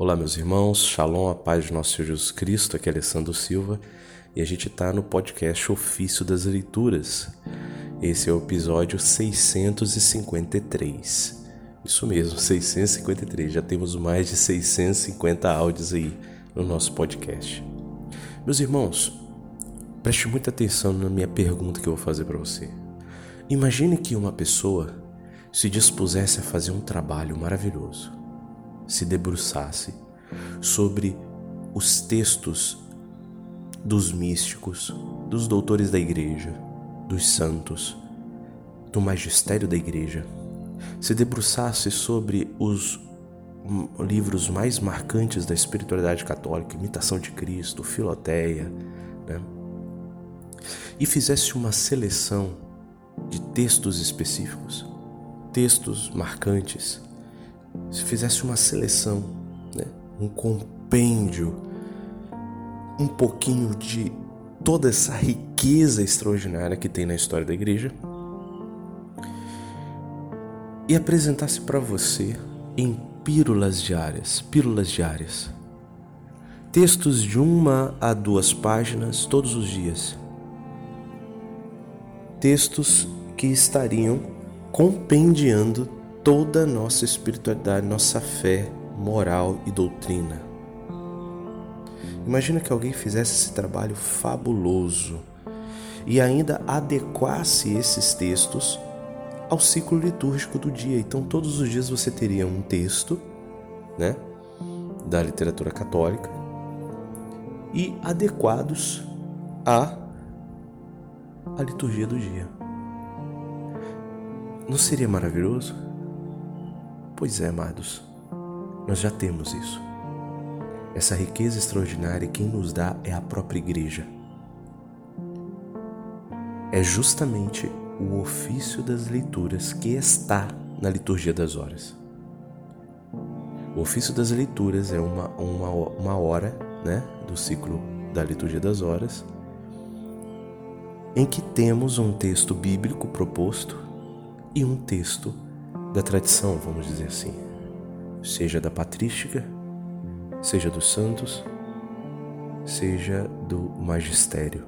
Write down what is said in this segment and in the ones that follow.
Olá, meus irmãos, shalom, a paz de nosso Senhor Jesus Cristo, aqui é Alessandro Silva e a gente está no podcast Ofício das Leituras. Esse é o episódio 653. Isso mesmo, 653. Já temos mais de 650 áudios aí no nosso podcast. Meus irmãos, preste muita atenção na minha pergunta que eu vou fazer para você. Imagine que uma pessoa se dispusesse a fazer um trabalho maravilhoso se debruçasse sobre os textos dos místicos, dos doutores da igreja, dos santos, do magistério da igreja, se debruçasse sobre os livros mais marcantes da espiritualidade católica, Imitação de Cristo, Filoteia, né? e fizesse uma seleção de textos específicos, textos marcantes se fizesse uma seleção, né? um compêndio, um pouquinho de toda essa riqueza extraordinária que tem na história da igreja e apresentasse para você em pílulas diárias, pílulas diárias. Textos de uma a duas páginas todos os dias. Textos que estariam compendiando toda a nossa espiritualidade, nossa fé, moral e doutrina. Imagina que alguém fizesse esse trabalho fabuloso e ainda adequasse esses textos ao ciclo litúrgico do dia. Então, todos os dias você teria um texto, né, da literatura católica e adequados à a liturgia do dia. Não seria maravilhoso? Pois é, amados, nós já temos isso. Essa riqueza extraordinária quem nos dá é a própria igreja. É justamente o ofício das leituras que está na liturgia das horas. O ofício das leituras é uma, uma, uma hora né, do ciclo da liturgia das horas em que temos um texto bíblico proposto e um texto da tradição, vamos dizer assim, seja da patrística, seja dos santos, seja do magistério.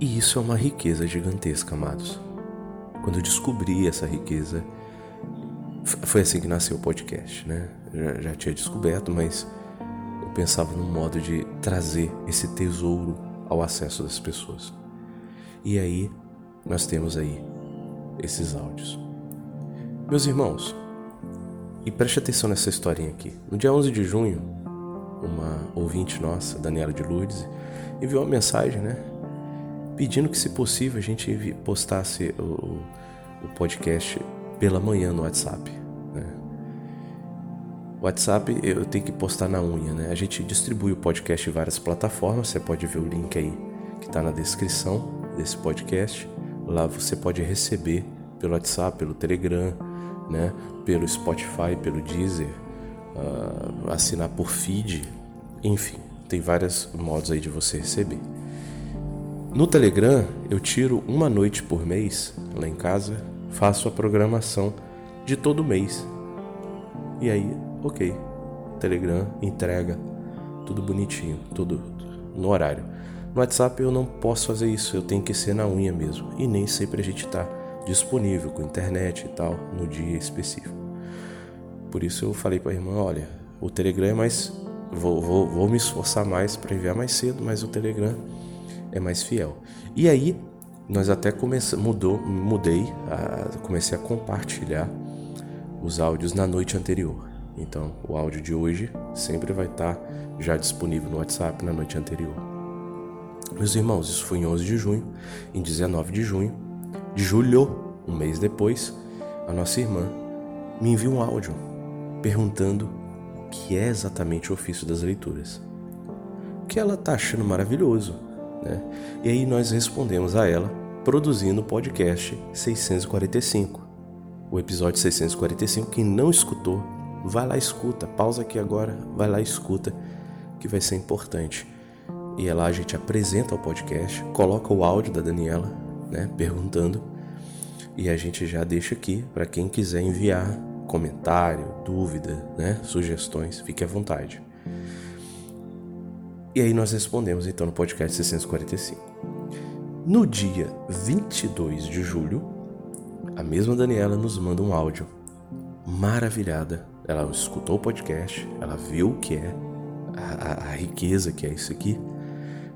E isso é uma riqueza gigantesca, amados. Quando eu descobri essa riqueza, foi assim que nasceu o podcast, né? Já, já tinha descoberto, mas eu pensava num modo de trazer esse tesouro ao acesso das pessoas. E aí nós temos aí esses áudios. Meus irmãos, e preste atenção nessa historinha aqui. No dia 11 de junho, uma ouvinte nossa, Daniela de Lourdes, enviou uma mensagem, né? Pedindo que, se possível, a gente postasse o, o podcast pela manhã no WhatsApp. Né? WhatsApp eu tenho que postar na unha, né? A gente distribui o podcast em várias plataformas, você pode ver o link aí que está na descrição desse podcast. Lá você pode receber pelo WhatsApp, pelo Telegram, né? pelo Spotify, pelo Deezer, uh, assinar por feed, enfim, tem vários modos aí de você receber. No Telegram, eu tiro uma noite por mês lá em casa, faço a programação de todo mês. E aí, ok. Telegram entrega tudo bonitinho, tudo no horário. No WhatsApp eu não posso fazer isso, eu tenho que ser na unha mesmo. E nem sempre a gente está disponível com internet e tal no dia específico. Por isso eu falei para a irmã: olha, o Telegram é mais. Vou, vou, vou me esforçar mais para enviar mais cedo, mas o Telegram é mais fiel. E aí nós até começamos, mudou, mudei, a, comecei a compartilhar os áudios na noite anterior. Então, o áudio de hoje sempre vai estar tá já disponível no WhatsApp na noite anterior. Meus irmãos, isso foi em 11 de junho. Em 19 de junho, de julho, um mês depois, a nossa irmã me enviou um áudio perguntando o que é exatamente o ofício das leituras. O que ela está achando maravilhoso, né? E aí nós respondemos a ela produzindo o podcast 645. O episódio 645, quem não escutou, vai lá escuta, pausa aqui agora, vai lá escuta, que vai ser importante. E lá a gente apresenta o podcast, coloca o áudio da Daniela, né, perguntando, e a gente já deixa aqui para quem quiser enviar comentário, dúvida, né? Sugestões, fique à vontade. E aí nós respondemos então no podcast 645. No dia 22 de julho, a mesma Daniela nos manda um áudio maravilhada. Ela escutou o podcast, ela viu o que é a, a, a riqueza que é isso aqui,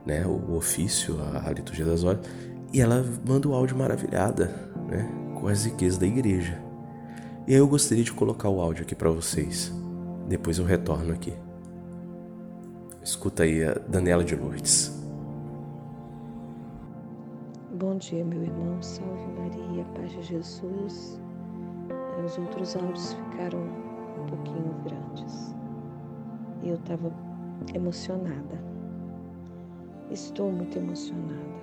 né? O, ofício, a, a, liturgia das horas, e ela manda o áudio maravilhada, né? Com as riquezas da igreja. E aí eu gostaria de colocar o áudio aqui para vocês. Depois eu retorno aqui. Escuta aí a Daniela de Lourdes. Bom dia, meu irmão. Salve Maria, paz de Jesus. Os outros áudios ficaram um pouquinho grandes. E eu estava emocionada. Estou muito emocionada.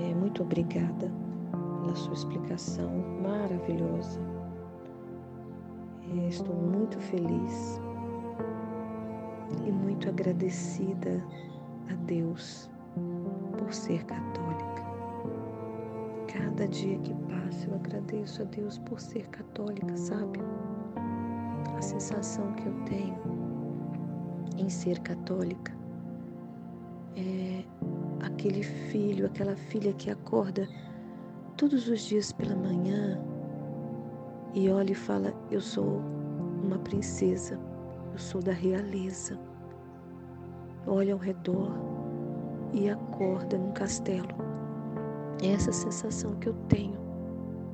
É, muito obrigada pela sua explicação maravilhosa. É, estou muito feliz e muito agradecida a Deus por ser católica. Cada dia que passa eu agradeço a Deus por ser católica, sabe? A sensação que eu tenho em ser católica é aquele filho, aquela filha que acorda todos os dias pela manhã e olha e fala: Eu sou uma princesa, eu sou da realeza. Olha ao redor e acorda num castelo. É essa sensação que eu tenho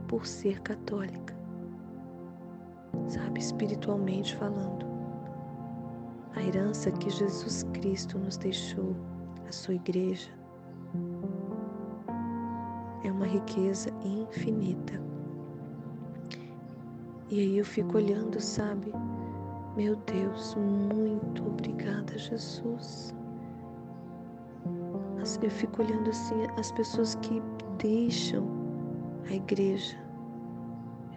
por ser católica, sabe, espiritualmente falando. A herança que Jesus Cristo nos deixou, a sua igreja, é uma riqueza infinita. E aí eu fico olhando, sabe? Meu Deus, muito obrigada, Jesus. Eu fico olhando assim as pessoas que deixam a igreja.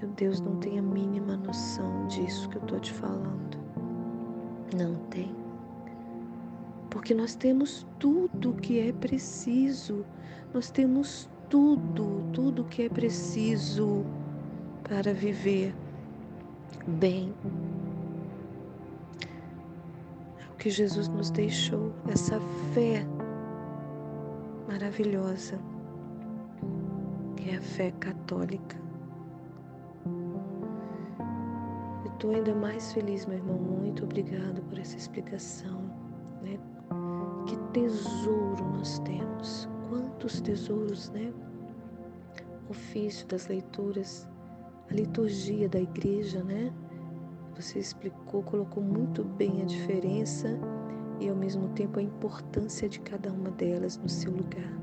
Meu Deus, não tem a mínima noção disso que eu estou te falando. Não tem. Porque nós temos tudo que é preciso. Nós temos tudo, tudo que é preciso para viver bem. É o que Jesus nos deixou, essa fé maravilhosa, que é a fé católica. Eu estou ainda mais feliz, meu irmão. Muito obrigado por essa explicação. Né? Que tesouro nós temos. Quantos tesouros, né? Ofício das leituras a liturgia da igreja, né? Você explicou, colocou muito bem a diferença e ao mesmo tempo a importância de cada uma delas no seu lugar.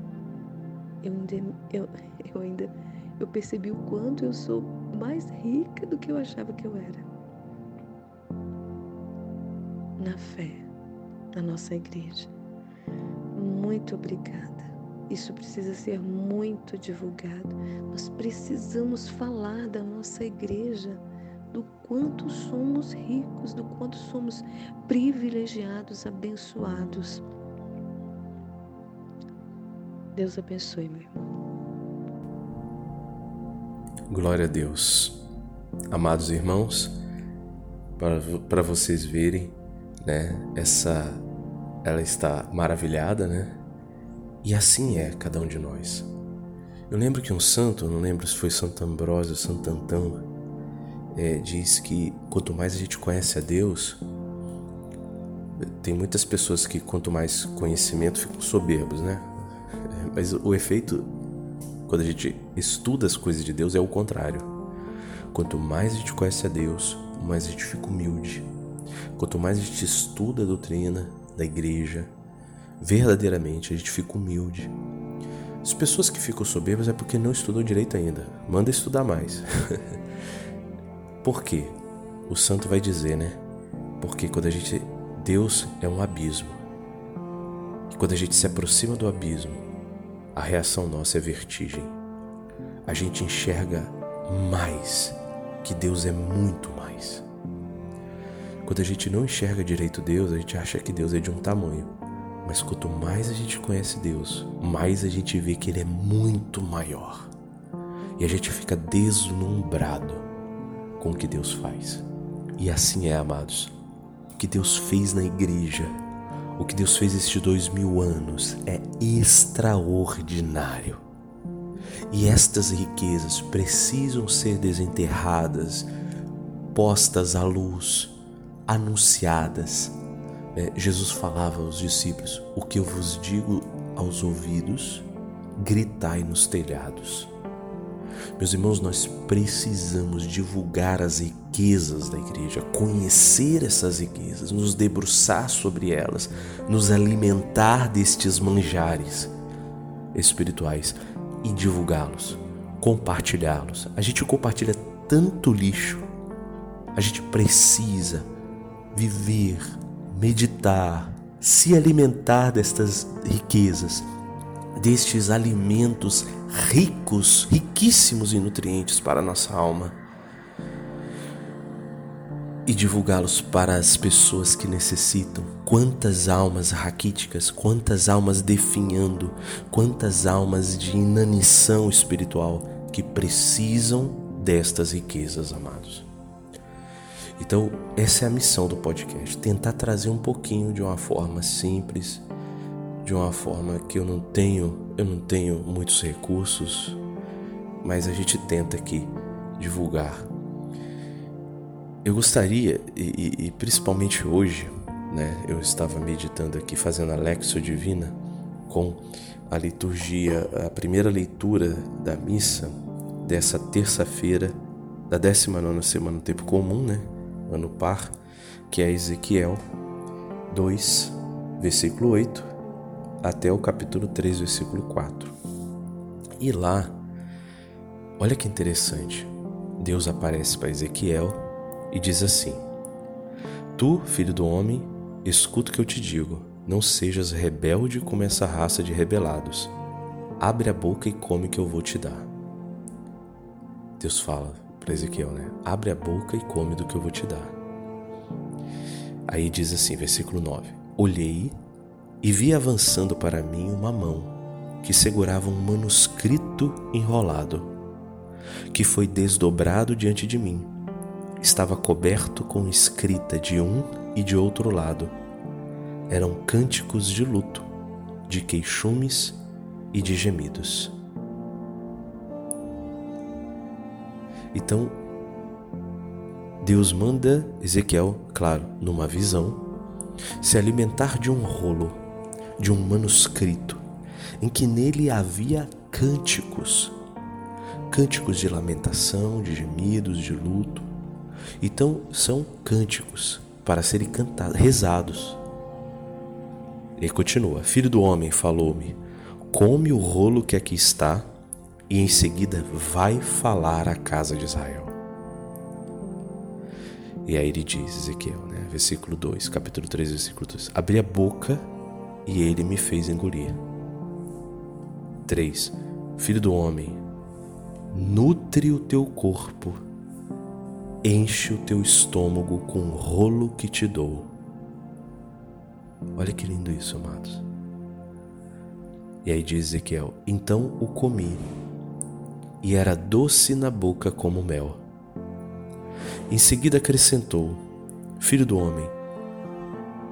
Eu ainda, eu, eu ainda eu percebi o quanto eu sou mais rica do que eu achava que eu era. Na fé, na nossa igreja. Muito obrigada. Isso precisa ser muito divulgado. Nós precisamos falar da nossa igreja, do quanto somos ricos, do quanto somos privilegiados, abençoados. Deus abençoe, meu irmão. Glória a Deus. Amados irmãos, para vocês verem, né, essa ela está maravilhada, né? E assim é cada um de nós. Eu lembro que um santo, não lembro se foi Santo Ambrósio ou Santo Antão, é, diz que quanto mais a gente conhece a Deus, tem muitas pessoas que quanto mais conhecimento ficam soberbos, né? Mas o efeito quando a gente estuda as coisas de Deus é o contrário. Quanto mais a gente conhece a Deus, mais a gente fica humilde. Quanto mais a gente estuda a doutrina da igreja, verdadeiramente, a gente fica humilde. As pessoas que ficam soberbas é porque não estudam direito ainda. Manda estudar mais. Por quê? O santo vai dizer, né? Porque quando a gente. Deus é um abismo. E quando a gente se aproxima do abismo, a reação nossa é vertigem. A gente enxerga mais que Deus é muito mais. Quando a gente não enxerga direito Deus, a gente acha que Deus é de um tamanho. Mas quanto mais a gente conhece Deus, mais a gente vê que Ele é muito maior. e a gente fica deslumbrado com o que Deus faz. E assim é, amados. O que Deus fez na igreja, o que Deus fez estes dois mil anos é extraordinário. E estas riquezas precisam ser desenterradas, postas à luz, anunciadas. É, Jesus falava aos discípulos: O que eu vos digo aos ouvidos, gritai nos telhados. Meus irmãos, nós precisamos divulgar as riquezas da igreja, conhecer essas riquezas, nos debruçar sobre elas, nos alimentar destes manjares espirituais e divulgá-los, compartilhá-los. A gente compartilha tanto lixo, a gente precisa viver, meditar, se alimentar destas riquezas destes alimentos ricos, riquíssimos em nutrientes para a nossa alma e divulgá-los para as pessoas que necessitam. Quantas almas raquíticas, quantas almas definhando, quantas almas de inanição espiritual que precisam destas riquezas, amados. Então, essa é a missão do podcast, tentar trazer um pouquinho de uma forma simples, de uma forma que eu não tenho, eu não tenho muitos recursos, mas a gente tenta aqui divulgar. Eu gostaria, e, e principalmente hoje, né, eu estava meditando aqui, fazendo a Lexo Divina com a liturgia, a primeira leitura da missa dessa terça-feira da 19 semana do tempo comum, né, ano par, que é Ezequiel 2, versículo 8 até o capítulo 3, versículo 4. E lá, olha que interessante. Deus aparece para Ezequiel e diz assim: Tu, filho do homem, escuta o que eu te digo. Não sejas rebelde como essa raça de rebelados. Abre a boca e come que eu vou te dar. Deus fala para Ezequiel, né? Abre a boca e come do que eu vou te dar. Aí diz assim, versículo 9: Olhei e vi avançando para mim uma mão que segurava um manuscrito enrolado, que foi desdobrado diante de mim. Estava coberto com escrita de um e de outro lado. Eram cânticos de luto, de queixumes e de gemidos. Então, Deus manda Ezequiel, claro, numa visão, se alimentar de um rolo de um manuscrito em que nele havia cânticos, cânticos de lamentação, de gemidos, de luto. Então são cânticos para serem cantados, rezados. E continua: Filho do homem, falou-me, come o rolo que aqui está, e em seguida vai falar à casa de Israel. E aí ele diz, Ezequiel, né? versículo 2, capítulo 3, versículo 2: Abri a boca e ele me fez engolir. 3. Filho do homem, nutre o teu corpo, enche o teu estômago com o rolo que te dou. Olha que lindo isso, amados. E aí diz Ezequiel: Então o comi, e era doce na boca como mel. Em seguida acrescentou: Filho do homem,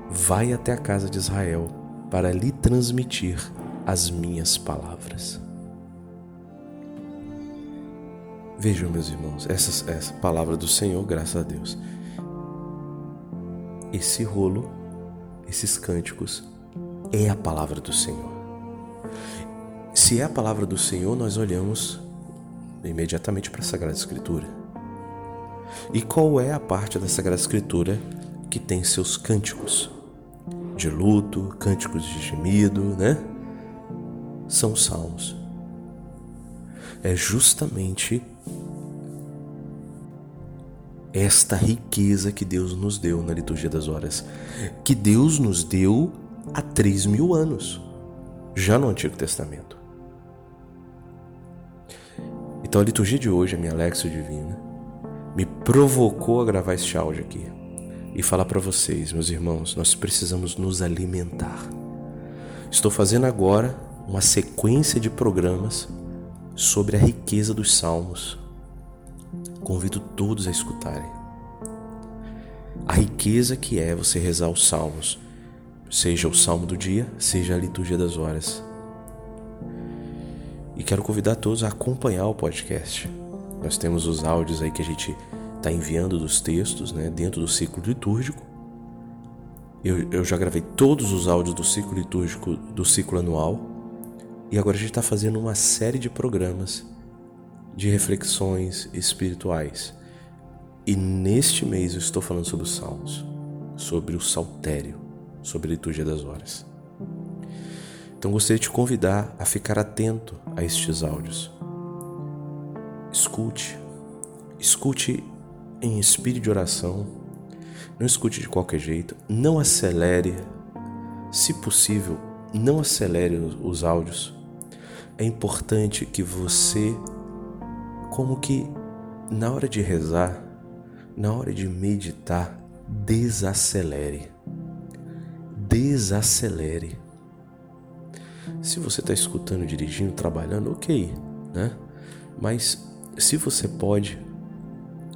vai até a casa de Israel para lhe transmitir as minhas palavras. Vejam, meus irmãos, essa, essa palavra do Senhor, graças a Deus. Esse rolo, esses cânticos, é a palavra do Senhor. Se é a palavra do Senhor, nós olhamos imediatamente para a Sagrada Escritura. E qual é a parte da Sagrada Escritura que tem seus cânticos? de luto, cânticos de gemido, né? São os salmos. É justamente esta riqueza que Deus nos deu na liturgia das horas, que Deus nos deu há três mil anos, já no Antigo Testamento. Então a liturgia de hoje, a minha Lexo Divina, me provocou a gravar este áudio aqui e falar para vocês, meus irmãos, nós precisamos nos alimentar. Estou fazendo agora uma sequência de programas sobre a riqueza dos salmos. Convido todos a escutarem. A riqueza que é você rezar os salmos, seja o salmo do dia, seja a liturgia das horas. E quero convidar todos a acompanhar o podcast. Nós temos os áudios aí que a gente está enviando dos textos, né, dentro do ciclo litúrgico. Eu, eu já gravei todos os áudios do ciclo litúrgico do ciclo anual. E agora a gente está fazendo uma série de programas de reflexões espirituais. E neste mês eu estou falando sobre os salmos, sobre o saltério, sobre a liturgia das horas. Então gostaria de te convidar a ficar atento a estes áudios. Escute, escute em espírito de oração, não escute de qualquer jeito, não acelere, se possível, não acelere os áudios. É importante que você, como que na hora de rezar, na hora de meditar, desacelere. Desacelere. Se você está escutando, dirigindo, trabalhando, ok, né? Mas se você pode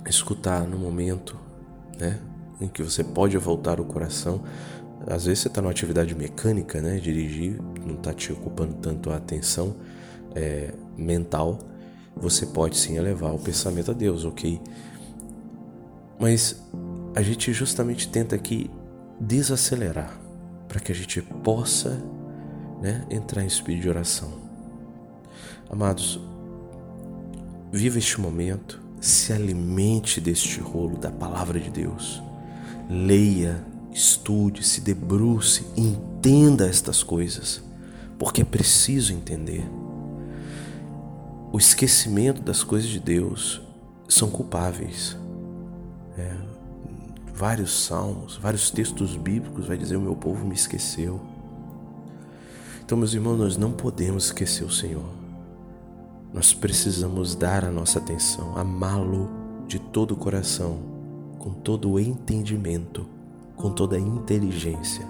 escutar no momento, né, em que você pode voltar o coração, às vezes você está numa atividade mecânica, né, dirigir, não está te ocupando tanto a atenção é, mental, você pode sim elevar o pensamento a Deus, ok? Mas a gente justamente tenta aqui desacelerar para que a gente possa né, entrar em espírito de oração. Amados, viva este momento, se alimente deste rolo da palavra de Deus. Leia, estude, se debruce, entenda estas coisas, porque é preciso entender. O esquecimento das coisas de Deus são culpáveis. É, vários salmos, vários textos bíblicos vai dizer: O meu povo me esqueceu. Então, meus irmãos, nós não podemos esquecer o Senhor. Nós precisamos dar a nossa atenção, amá-lo de todo o coração, com todo o entendimento, com toda a inteligência.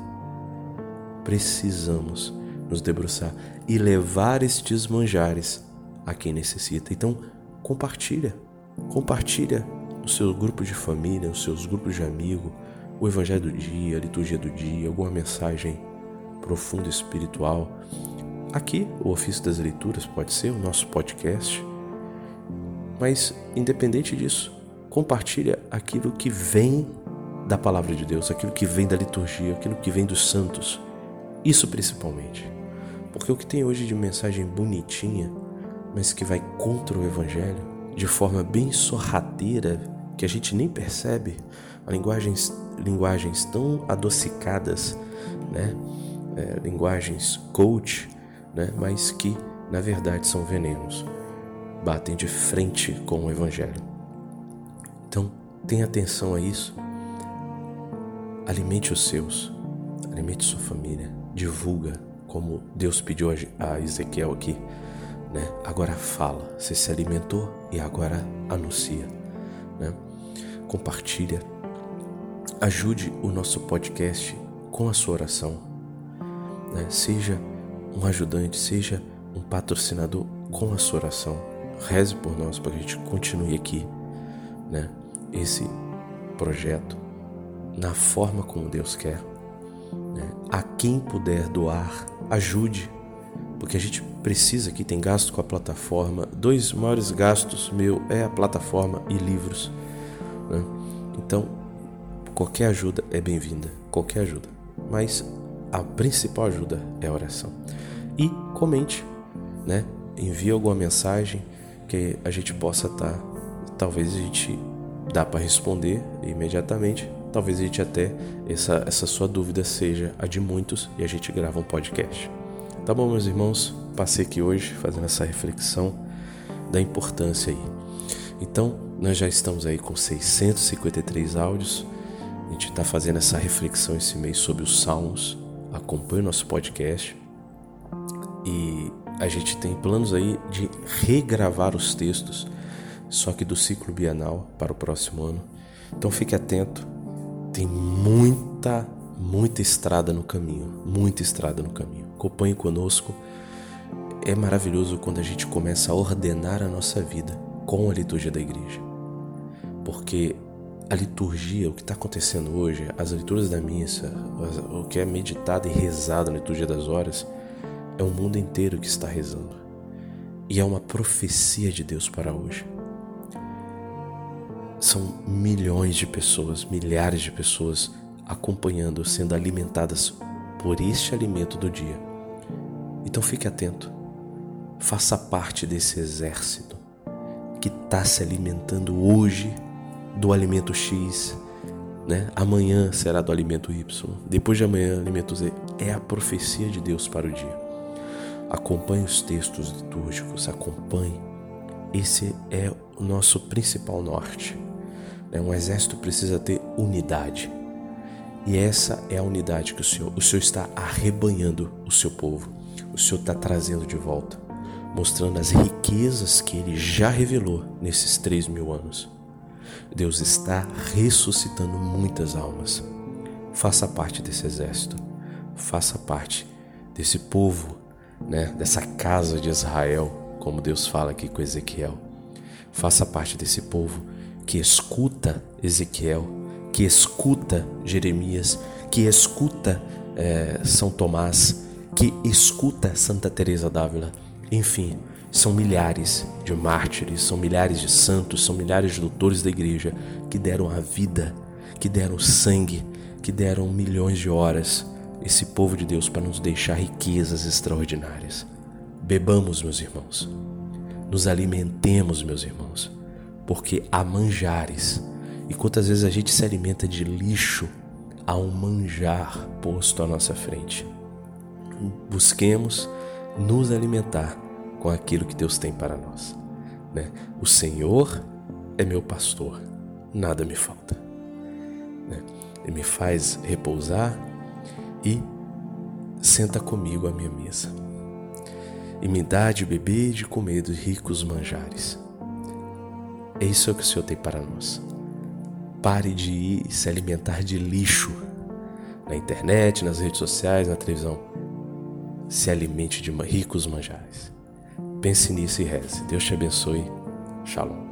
Precisamos nos debruçar e levar estes manjares a quem necessita. Então, compartilha, compartilha no seu grupo de família, nos seus grupos de amigos, o evangelho do dia, a liturgia do dia, alguma mensagem profunda espiritual Aqui, o ofício das leituras pode ser o nosso podcast, mas independente disso, compartilha aquilo que vem da palavra de Deus, aquilo que vem da liturgia, aquilo que vem dos santos. Isso principalmente. Porque o que tem hoje de mensagem bonitinha, mas que vai contra o evangelho, de forma bem sorrateira, que a gente nem percebe, linguagens, linguagens tão adocicadas, né? É, linguagens coach, né? mas que na verdade são venenos, batem de frente com o Evangelho. Então, tenha atenção a isso. Alimente os seus, alimente sua família, divulga como Deus pediu a Ezequiel aqui. Né? Agora fala, você se alimentou e agora anuncia. Né? Compartilha, ajude o nosso podcast com a sua oração. Né? Seja um ajudante, seja um patrocinador com a sua oração. Reze por nós para que a gente continue aqui, né? Esse projeto na forma como Deus quer. Né? A quem puder doar, ajude, porque a gente precisa aqui, tem gasto com a plataforma. Dois maiores gastos meu é a plataforma e livros. Né? Então, qualquer ajuda é bem-vinda, qualquer ajuda. Mas a principal ajuda é a oração. E comente, né? Envie alguma mensagem que a gente possa estar, tá, talvez a gente dá para responder imediatamente, talvez a gente até essa essa sua dúvida seja a de muitos e a gente grava um podcast. Tá bom, meus irmãos? Passei aqui hoje fazendo essa reflexão da importância aí. Então, nós já estamos aí com 653 áudios. A gente está fazendo essa reflexão esse mês sobre os Salmos acompanhe o nosso podcast e a gente tem planos aí de regravar os textos, só que do ciclo bienal para o próximo ano. Então fique atento, tem muita, muita estrada no caminho, muita estrada no caminho. Acompanhe conosco. é maravilhoso quando a gente começa a ordenar a nossa vida com a liturgia da igreja. Porque a liturgia, o que está acontecendo hoje, as leituras da missa, o que é meditado e rezado na liturgia das horas, é o mundo inteiro que está rezando. E é uma profecia de Deus para hoje. São milhões de pessoas, milhares de pessoas acompanhando, sendo alimentadas por este alimento do dia. Então fique atento, faça parte desse exército que está se alimentando hoje do alimento X, né? Amanhã será do alimento Y, depois de amanhã alimento Z. É a profecia de Deus para o dia. Acompanhe os textos litúrgicos, acompanhe. Esse é o nosso principal norte. Né? Um exército precisa ter unidade. E essa é a unidade que o Senhor, o Senhor está arrebanhando o seu povo. O Senhor está trazendo de volta, mostrando as riquezas que Ele já revelou nesses três mil anos. Deus está ressuscitando muitas almas. Faça parte desse exército, faça parte desse povo, né, dessa casa de Israel, como Deus fala aqui com Ezequiel. Faça parte desse povo que escuta Ezequiel, que escuta Jeremias, que escuta é, São Tomás, que escuta Santa Teresa d'Ávila. Enfim, são milhares de mártires, são milhares de santos, são milhares de doutores da igreja que deram a vida, que deram sangue, que deram milhões de horas esse povo de Deus para nos deixar riquezas extraordinárias. Bebamos, meus irmãos. Nos alimentemos, meus irmãos porque há manjares. E quantas vezes a gente se alimenta de lixo, há um manjar posto à nossa frente. Busquemos nos alimentar com aquilo que Deus tem para nós. Né? O Senhor é meu pastor, nada me falta. Né? Ele me faz repousar e senta comigo à minha mesa. E me dá de beber e de comer dos ricos manjares. É isso que o Senhor tem para nós. Pare de ir se alimentar de lixo na internet, nas redes sociais, na televisão. Se alimente de ricos manjares. Pense nisso e reze. Deus te abençoe. Shalom.